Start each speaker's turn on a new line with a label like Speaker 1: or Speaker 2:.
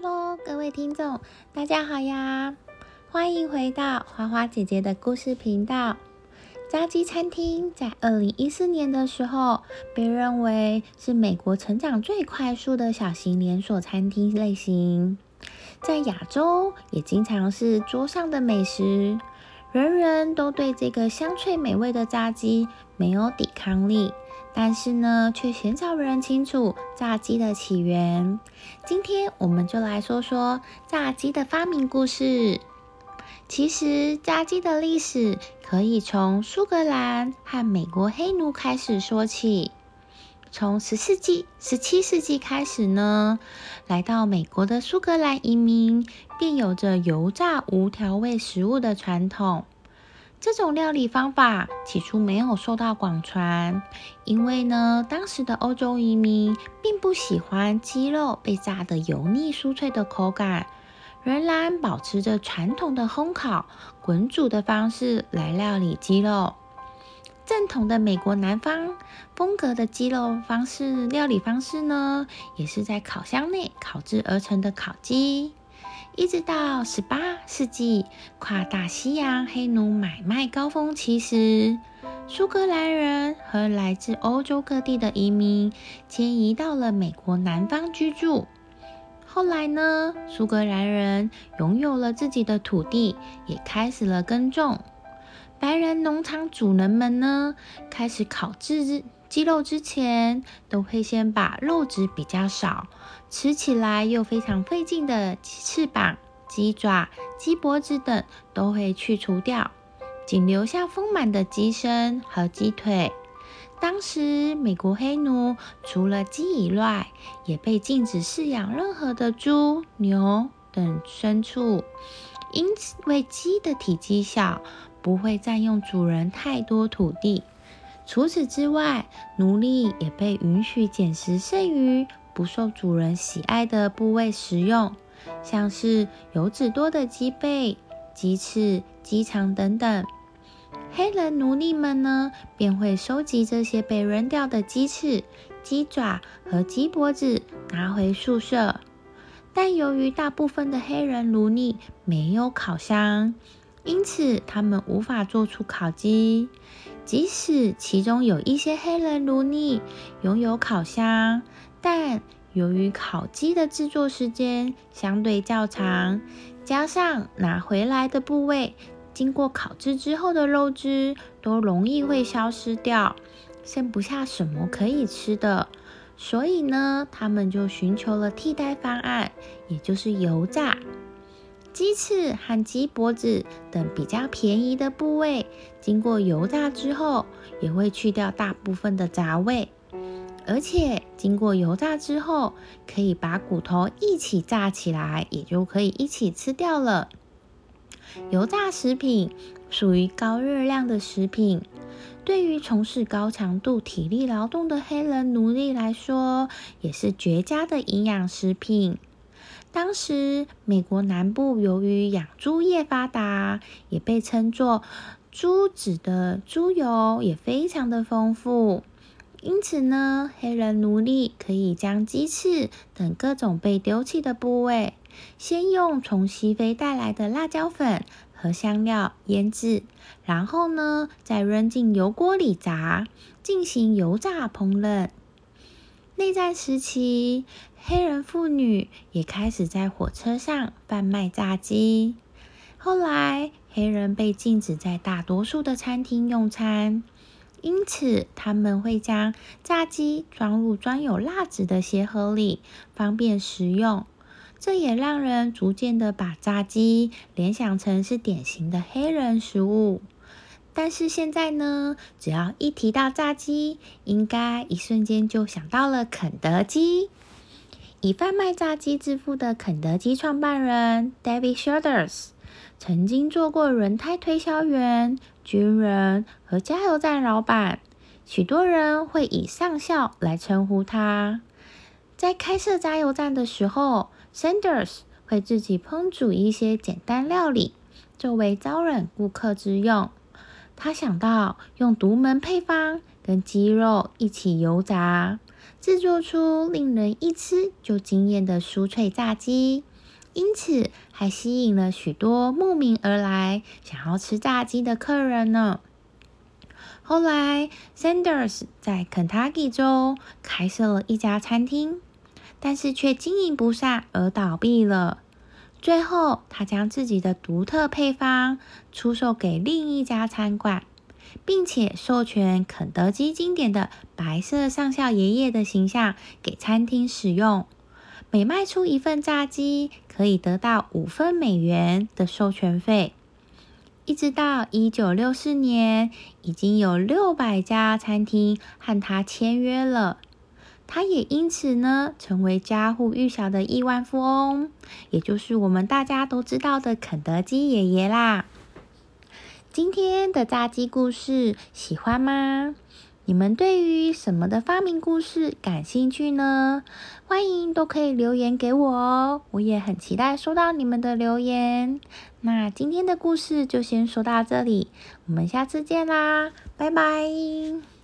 Speaker 1: Hello，各位听众，大家好呀！欢迎回到花花姐姐的故事频道。炸鸡餐厅在二零一四年的时候，被认为是美国成长最快速的小型连锁餐厅类型，在亚洲也经常是桌上的美食。人人都对这个香脆美味的炸鸡没有抵抗力。但是呢，却鲜少人清楚炸鸡的起源。今天我们就来说说炸鸡的发明故事。其实，炸鸡的历史可以从苏格兰和美国黑奴开始说起。从十世纪、十七世纪开始呢，来到美国的苏格兰移民便有着油炸无调味食物的传统。这种料理方法起初没有受到广传，因为呢，当时的欧洲移民并不喜欢鸡肉被炸得油腻酥脆的口感，仍然保持着传统的烘烤、滚煮的方式来料理鸡肉。正统的美国南方风格的鸡肉方式料理方式呢，也是在烤箱内烤制而成的烤鸡。一直到十八世纪，跨大西洋黑奴买卖高峰期时，苏格兰人和来自欧洲各地的移民迁移到了美国南方居住。后来呢，苏格兰人拥有了自己的土地，也开始了耕种。白人农场主人们呢，开始烤制鸡肉之前，都会先把肉质比较少。吃起来又非常费劲的鸡翅膀、鸡爪、鸡脖子等都会去除掉，仅留下丰满的鸡身和鸡腿。当时美国黑奴除了鸡以外，也被禁止饲养任何的猪、牛等牲畜，因此为鸡的体积小，不会占用主人太多土地。除此之外，奴隶也被允许捡食剩余。不受主人喜爱的部位食用，像是油脂多的鸡背、鸡翅、鸡肠等等。黑人奴隶们呢，便会收集这些被扔掉的鸡翅、鸡爪和鸡脖子，拿回宿舍。但由于大部分的黑人奴隶没有烤箱，因此他们无法做出烤鸡。即使其中有一些黑人奴隶拥有烤箱，但由于烤鸡的制作时间相对较长，加上拿回来的部位经过烤制之后的肉汁都容易会消失掉，剩不下什么可以吃的，所以呢，他们就寻求了替代方案，也就是油炸。鸡翅和鸡脖子等比较便宜的部位，经过油炸之后，也会去掉大部分的杂味。而且经过油炸之后，可以把骨头一起炸起来，也就可以一起吃掉了。油炸食品属于高热量的食品，对于从事高强度体力劳动的黑人奴隶来说，也是绝佳的营养食品。当时美国南部由于养猪业发达，也被称作猪脂的猪油也非常的丰富。因此呢，黑人奴隶可以将鸡翅等各种被丢弃的部位，先用从西非带来的辣椒粉和香料腌制，然后呢，再扔进油锅里炸，进行油炸烹饪。内战时期，黑人妇女也开始在火车上贩卖炸鸡。后来，黑人被禁止在大多数的餐厅用餐。因此，他们会将炸鸡装入装有蜡纸的鞋盒里，方便食用。这也让人逐渐的把炸鸡联想成是典型的黑人食物。但是现在呢，只要一提到炸鸡，应该一瞬间就想到了肯德基。以贩卖炸鸡致富的肯德基创办人 David Shoulders。曾经做过轮胎推销员、军人和加油站老板，许多人会以上校来称呼他。在开设加油站的时候，Sanders 会自己烹煮一些简单料理，作为招揽顾客之用。他想到用独门配方跟鸡肉一起油炸，制作出令人一吃就惊艳的酥脆炸鸡，因此还吸引了许多慕名而来想要吃炸鸡的客人呢。后来，Sanders 在肯塔基州开设了一家餐厅，但是却经营不善而倒闭了。最后，他将自己的独特配方出售给另一家餐馆，并且授权肯德基经典的白色上校爷爷的形象给餐厅使用。每卖出一份炸鸡，可以得到五分美元的授权费。一直到一九六四年，已经有六百家餐厅和他签约了。他也因此呢，成为家喻户晓的亿万富翁，也就是我们大家都知道的肯德基爷爷啦。今天的炸鸡故事喜欢吗？你们对于什么的发明故事感兴趣呢？欢迎都可以留言给我哦，我也很期待收到你们的留言。那今天的故事就先说到这里，我们下次见啦，拜拜。